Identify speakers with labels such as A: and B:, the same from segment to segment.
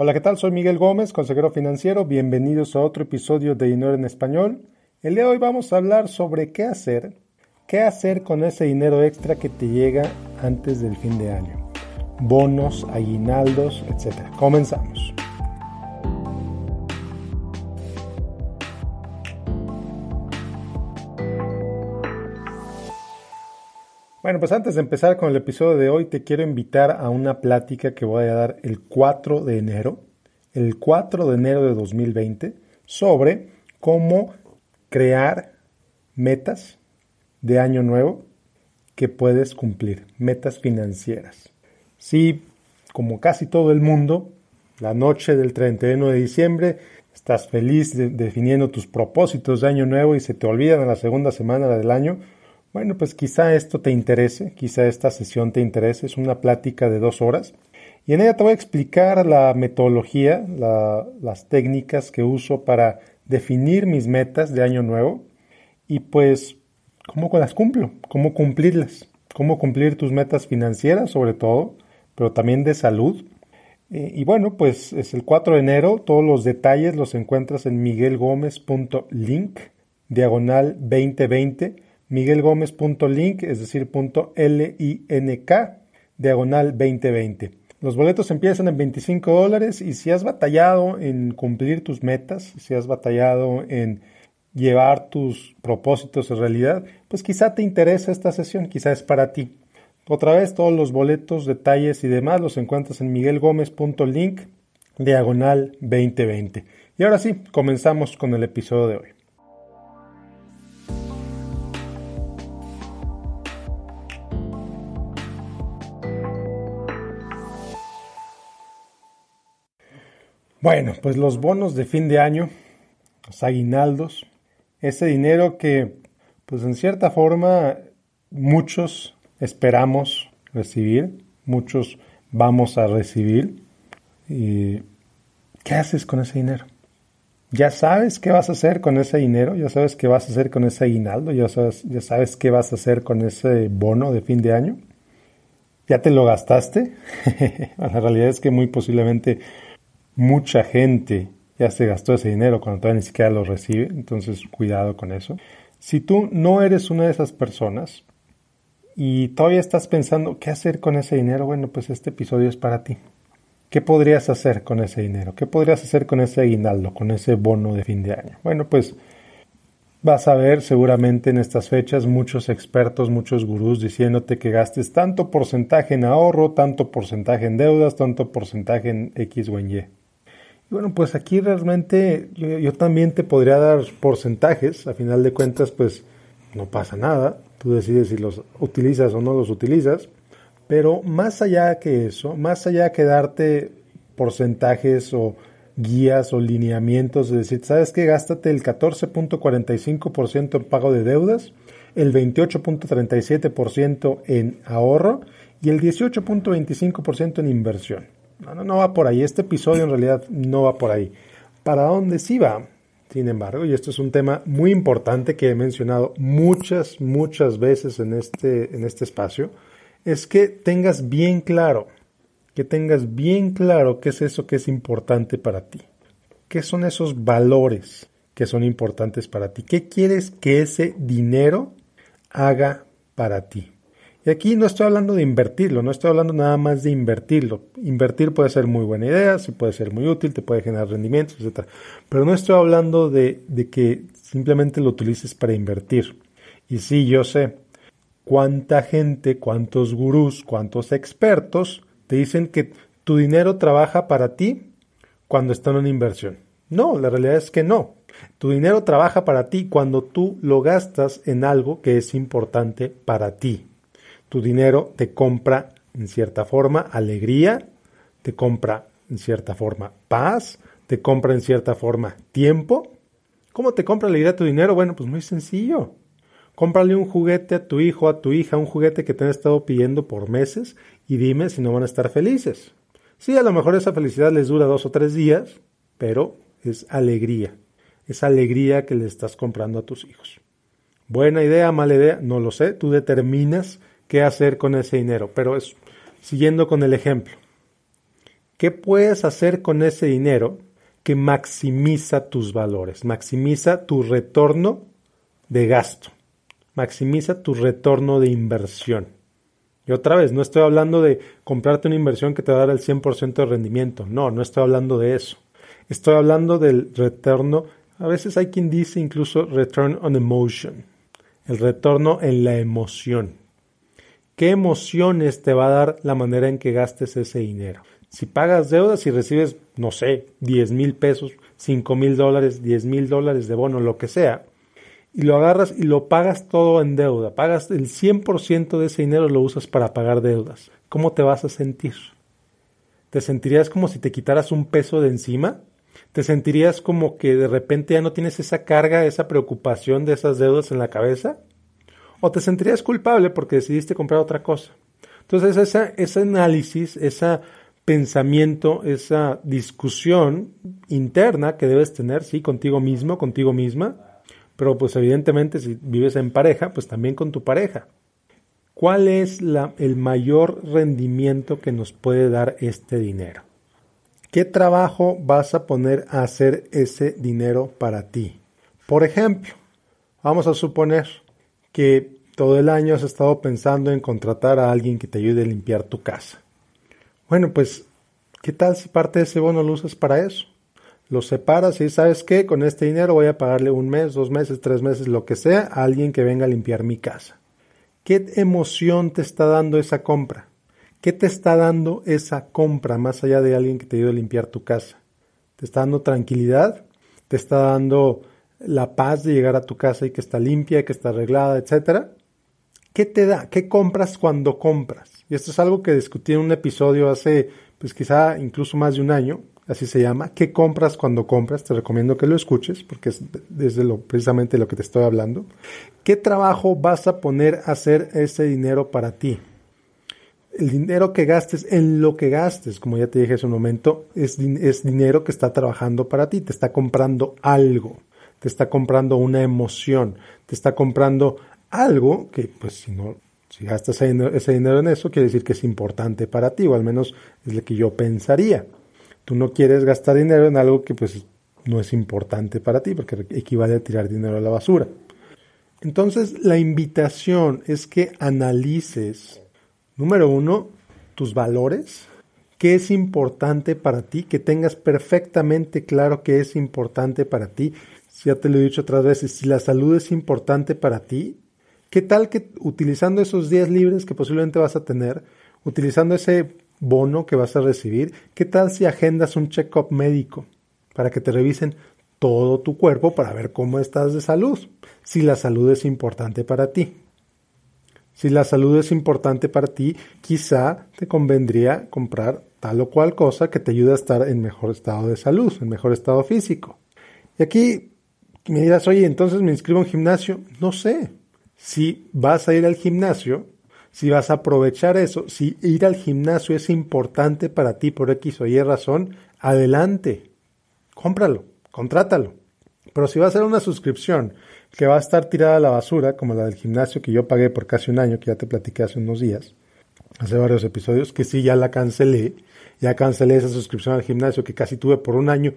A: Hola, ¿qué tal? Soy Miguel Gómez, consejero financiero. Bienvenidos a otro episodio de Dinero en Español. El día de hoy vamos a hablar sobre qué hacer, qué hacer con ese dinero extra que te llega antes del fin de año. Bonos, aguinaldos, etc. Comenzamos. Bueno, pues antes de empezar con el episodio de hoy, te quiero invitar a una plática que voy a dar el 4 de enero, el 4 de enero de 2020, sobre cómo crear metas de año nuevo que puedes cumplir, metas financieras. Si, como casi todo el mundo, la noche del 31 de diciembre estás feliz definiendo tus propósitos de año nuevo y se te olvidan en la segunda semana del año, bueno, pues quizá esto te interese, quizá esta sesión te interese, es una plática de dos horas y en ella te voy a explicar la metodología, las técnicas que uso para definir mis metas de año nuevo y pues cómo las cumplo, cómo cumplirlas, cómo cumplir tus metas financieras sobre todo, pero también de salud. Eh, y bueno, pues es el 4 de enero, todos los detalles los encuentras en miguelgomez.link, diagonal 2020 miguelgomez.link, es decir, L-I-N-K, diagonal 2020. Los boletos empiezan en 25 dólares y si has batallado en cumplir tus metas, si has batallado en llevar tus propósitos en realidad, pues quizá te interesa esta sesión, quizá es para ti. Otra vez, todos los boletos, detalles y demás los encuentras en miguelgomez.link, diagonal 2020. Y ahora sí, comenzamos con el episodio de hoy. Bueno, pues los bonos de fin de año, los aguinaldos, ese dinero que, pues en cierta forma, muchos esperamos recibir, muchos vamos a recibir. ¿Y qué haces con ese dinero? ¿Ya sabes qué vas a hacer con ese dinero? ¿Ya sabes qué vas a hacer con ese aguinaldo? ¿Ya sabes, ya sabes qué vas a hacer con ese bono de fin de año? ¿Ya te lo gastaste? la realidad es que muy posiblemente mucha gente ya se gastó ese dinero cuando todavía ni siquiera lo recibe, entonces cuidado con eso. Si tú no eres una de esas personas y todavía estás pensando qué hacer con ese dinero, bueno, pues este episodio es para ti. ¿Qué podrías hacer con ese dinero? ¿Qué podrías hacer con ese aguinaldo, con ese bono de fin de año? Bueno, pues vas a ver seguramente en estas fechas muchos expertos, muchos gurús diciéndote que gastes tanto porcentaje en ahorro, tanto porcentaje en deudas, tanto porcentaje en X o en Y. Bueno, pues aquí realmente yo, también te podría dar porcentajes, a final de cuentas pues no pasa nada, tú decides si los utilizas o no los utilizas, pero más allá que eso, más allá que darte porcentajes o guías o lineamientos, es decir, ¿sabes qué? Gástate el 14.45% en pago de deudas, el 28.37% en ahorro y el 18.25% en inversión. No, no, no va por ahí. Este episodio en realidad no va por ahí. ¿Para dónde sí va? Sin embargo, y esto es un tema muy importante que he mencionado muchas, muchas veces en este, en este espacio, es que tengas bien claro, que tengas bien claro qué es eso que es importante para ti. ¿Qué son esos valores que son importantes para ti? ¿Qué quieres que ese dinero haga para ti? Y aquí no estoy hablando de invertirlo, no estoy hablando nada más de invertirlo. Invertir puede ser muy buena idea, sí puede ser muy útil, te puede generar rendimientos, etc. Pero no estoy hablando de, de que simplemente lo utilices para invertir. Y sí, yo sé cuánta gente, cuántos gurús, cuántos expertos te dicen que tu dinero trabaja para ti cuando está en una inversión. No, la realidad es que no. Tu dinero trabaja para ti cuando tú lo gastas en algo que es importante para ti. Tu dinero te compra en cierta forma alegría, te compra en cierta forma paz, te compra en cierta forma tiempo. ¿Cómo te compra alegría tu dinero? Bueno, pues muy sencillo. Cómprale un juguete a tu hijo, a tu hija, un juguete que te han estado pidiendo por meses y dime si no van a estar felices. Sí, a lo mejor esa felicidad les dura dos o tres días, pero es alegría. Es alegría que le estás comprando a tus hijos. Buena idea, mala idea, no lo sé. Tú determinas qué hacer con ese dinero. Pero es, siguiendo con el ejemplo, ¿Qué puedes hacer con ese dinero que maximiza tus valores, maximiza tu retorno de gasto, maximiza tu retorno de inversión? Y otra vez, no estoy hablando de comprarte una inversión que te va a dar el 100% de rendimiento, no, no estoy hablando de eso. Estoy hablando del retorno, a veces hay quien dice incluso return on emotion, el retorno en la emoción. ¿Qué emociones te va a dar la manera en que gastes ese dinero? Si pagas deudas y recibes, no sé, 10 mil pesos, 5 mil dólares, 10 mil dólares de bono, lo que sea, y lo agarras y lo pagas todo en deuda, pagas el 100% de ese dinero lo usas para pagar deudas, ¿cómo te vas a sentir? ¿Te sentirías como si te quitaras un peso de encima? ¿Te sentirías como que de repente ya no tienes esa carga, esa preocupación de esas deudas en la cabeza? ¿O te sentirías culpable porque decidiste comprar otra cosa? Entonces ese análisis, ese pensamiento, esa discusión interna que debes tener, sí, contigo mismo, contigo misma, pero pues evidentemente si vives en pareja, pues también con tu pareja. ¿Cuál es el mayor rendimiento que nos puede dar este dinero? ¿Qué trabajo vas a poner a hacer ese dinero para ti? Por ejemplo, vamos a suponer que todo el año has estado pensando en contratar a alguien que te ayude a limpiar tu casa. Bueno, pues, ¿qué tal si parte de ese bono lo usas para eso? Lo separas y sabes qué, con este dinero voy a pagarle un mes, dos meses, tres meses, lo que sea, a alguien que venga a limpiar mi casa. ¿Qué emoción te está dando esa compra? ¿Qué te está dando esa compra más allá de alguien que te ayude a limpiar tu casa? ¿Te está dando tranquilidad? ¿Te está dando la paz de llegar a tu casa y que está limpia, que está arreglada, etcétera? ¿Qué te da? ¿Qué compras cuando compras? Y esto es algo que discutí en un episodio hace, pues quizá incluso más de un año, así se llama. ¿Qué compras cuando compras? Te recomiendo que lo escuches porque es desde lo, precisamente lo que te estoy hablando. ¿Qué trabajo vas a poner a hacer ese dinero para ti? el dinero que gastes en lo que gastes, como ya te dije hace un momento, es, es dinero que está trabajando para ti, te está comprando algo, te está comprando una emoción, te está comprando algo que, pues, si no, si gastas ese dinero en eso, quiere decir que es importante para ti, o al menos es lo que yo pensaría. Tú no quieres gastar dinero en algo que, pues, no es importante para ti, porque equivale a tirar dinero a la basura. Entonces, la invitación es que analices Número uno, tus valores. ¿Qué es importante para ti? Que tengas perfectamente claro qué es importante para ti. Ya te lo he dicho otras veces, si la salud es importante para ti, ¿qué tal que utilizando esos días libres que posiblemente vas a tener, utilizando ese bono que vas a recibir, qué tal si agendas un check-up médico para que te revisen todo tu cuerpo para ver cómo estás de salud, si la salud es importante para ti? Si la salud es importante para ti, quizá te convendría comprar tal o cual cosa que te ayude a estar en mejor estado de salud, en mejor estado físico. Y aquí me dirás, oye, entonces me inscribo en gimnasio. No sé. Si vas a ir al gimnasio, si vas a aprovechar eso, si ir al gimnasio es importante para ti por X o Y razón, adelante. Cómpralo, contrátalo. Pero si va a ser una suscripción que va a estar tirada a la basura, como la del gimnasio que yo pagué por casi un año, que ya te platiqué hace unos días, hace varios episodios, que sí ya la cancelé, ya cancelé esa suscripción al gimnasio que casi tuve por un año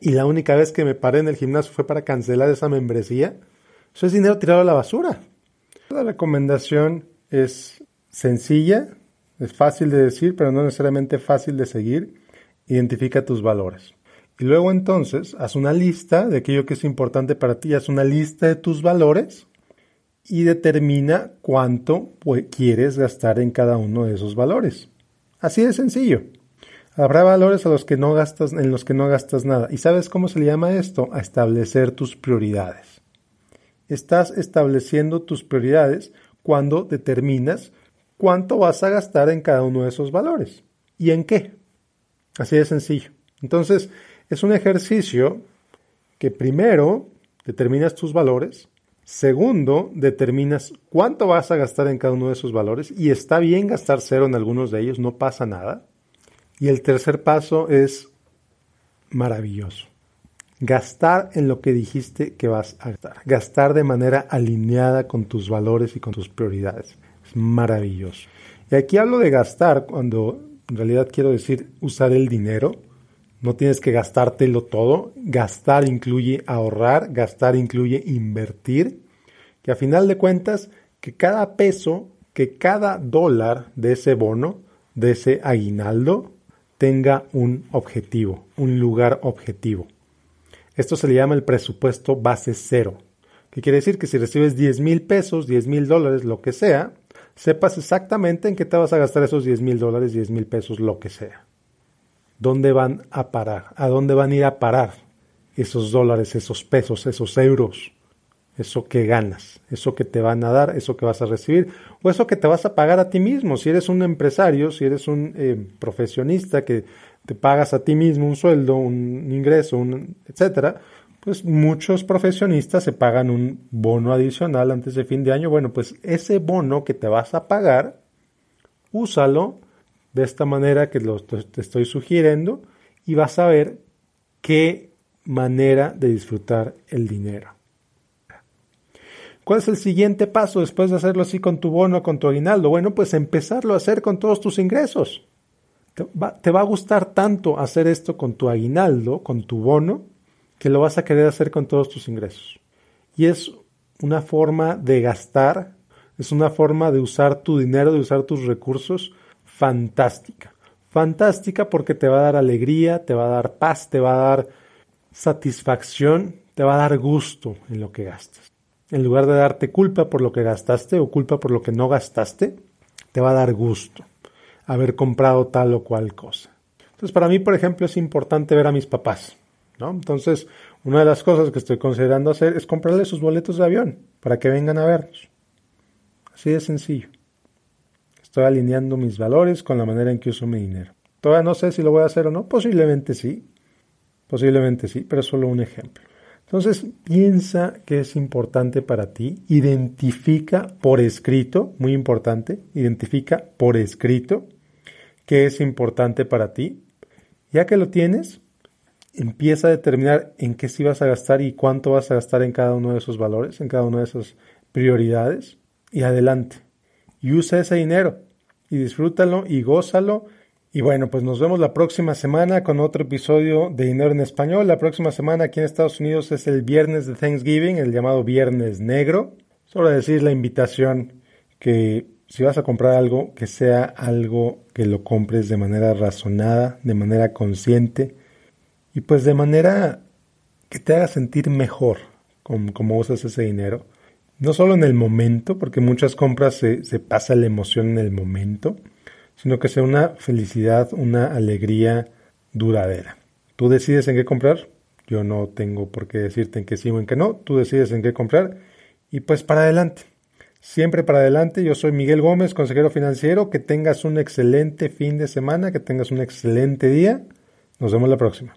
A: y la única vez que me paré en el gimnasio fue para cancelar esa membresía. Eso es dinero tirado a la basura. La recomendación es sencilla, es fácil de decir, pero no necesariamente fácil de seguir. Identifica tus valores. Y luego entonces haz una lista de aquello que es importante para ti, haz una lista de tus valores y determina cuánto quieres gastar en cada uno de esos valores. Así de sencillo. Habrá valores los que no gastas, en los que no gastas nada. ¿Y sabes cómo se le llama esto? A establecer tus prioridades. Estás estableciendo tus prioridades cuando determinas cuánto vas a gastar en cada uno de esos valores. ¿Y en qué? Así de sencillo. Entonces, es un ejercicio que primero determinas tus valores, segundo determinas cuánto vas a gastar en cada uno de esos valores y está bien gastar cero en algunos de ellos, no pasa nada. Y el tercer paso es maravilloso. Gastar en lo que dijiste que vas a gastar. Gastar de manera alineada con tus valores y con tus prioridades. Es maravilloso. Y aquí hablo de gastar cuando en realidad quiero decir usar el dinero. No tienes que gastártelo todo. Gastar incluye ahorrar, gastar incluye invertir. Que a final de cuentas, que cada peso, que cada dólar de ese bono, de ese aguinaldo, tenga un objetivo, un lugar objetivo. Esto se le llama el presupuesto base cero, que quiere decir que si recibes 10 mil pesos, 10 mil dólares, lo que sea, sepas exactamente en qué te vas a gastar esos 10 mil dólares, 10 mil pesos, lo que sea. ¿Dónde van a parar? ¿A dónde van a ir a parar esos dólares, esos pesos, esos euros? Eso que ganas, eso que te van a dar, eso que vas a recibir, o eso que te vas a pagar a ti mismo. Si eres un empresario, si eres un eh, profesionista que te pagas a ti mismo un sueldo, un ingreso, un, etcétera, pues muchos profesionistas se pagan un bono adicional antes de fin de año. Bueno, pues ese bono que te vas a pagar, úsalo de esta manera que te estoy sugiriendo y vas a ver qué manera de disfrutar el dinero. ¿Cuál es el siguiente paso después de hacerlo así con tu bono, con tu aguinaldo? Bueno, pues empezarlo a hacer con todos tus ingresos. Te va, te va a gustar tanto hacer esto con tu aguinaldo, con tu bono, que lo vas a querer hacer con todos tus ingresos. Y es una forma de gastar, es una forma de usar tu dinero, de usar tus recursos fantástica. Fantástica porque te va a dar alegría, te va a dar paz, te va a dar satisfacción, te va a dar gusto en lo que gastas. En lugar de darte culpa por lo que gastaste o culpa por lo que no gastaste, te va a dar gusto haber comprado tal o cual cosa. Entonces, para mí, por ejemplo, es importante ver a mis papás. Entonces, una de las cosas que estoy considerando hacer es comprarle sus boletos de avión para que vengan a vernos. Así de sencillo. Estoy alineando mis valores con la manera en que uso mi dinero. Todavía no sé si lo voy a hacer o no. Posiblemente sí. Posiblemente sí, pero es solo un ejemplo. Entonces, piensa que es importante para ti. Identifica por escrito, muy importante, identifica por escrito qué es importante para ti. Ya que lo tienes, empieza a determinar en qué sí vas a gastar y cuánto vas a gastar en cada uno de esos valores, en cada una de esas prioridades y adelante. Y usa ese dinero y disfrútalo y gózalo. Y bueno, pues nos vemos la próxima semana con otro episodio de Dinero en Español. La próxima semana aquí en Estados Unidos es el viernes de Thanksgiving, el llamado Viernes Negro. Solo decir la invitación que si vas a comprar algo, que sea algo que lo compres de manera razonada, de manera consciente, y pues de manera que te haga sentir mejor con cómo usas ese dinero. No solo en el momento, porque muchas compras se, se pasa la emoción en el momento, sino que sea una felicidad, una alegría duradera. Tú decides en qué comprar, yo no tengo por qué decirte en qué sí o en qué no, tú decides en qué comprar y pues para adelante. Siempre para adelante, yo soy Miguel Gómez, consejero financiero, que tengas un excelente fin de semana, que tengas un excelente día. Nos vemos la próxima.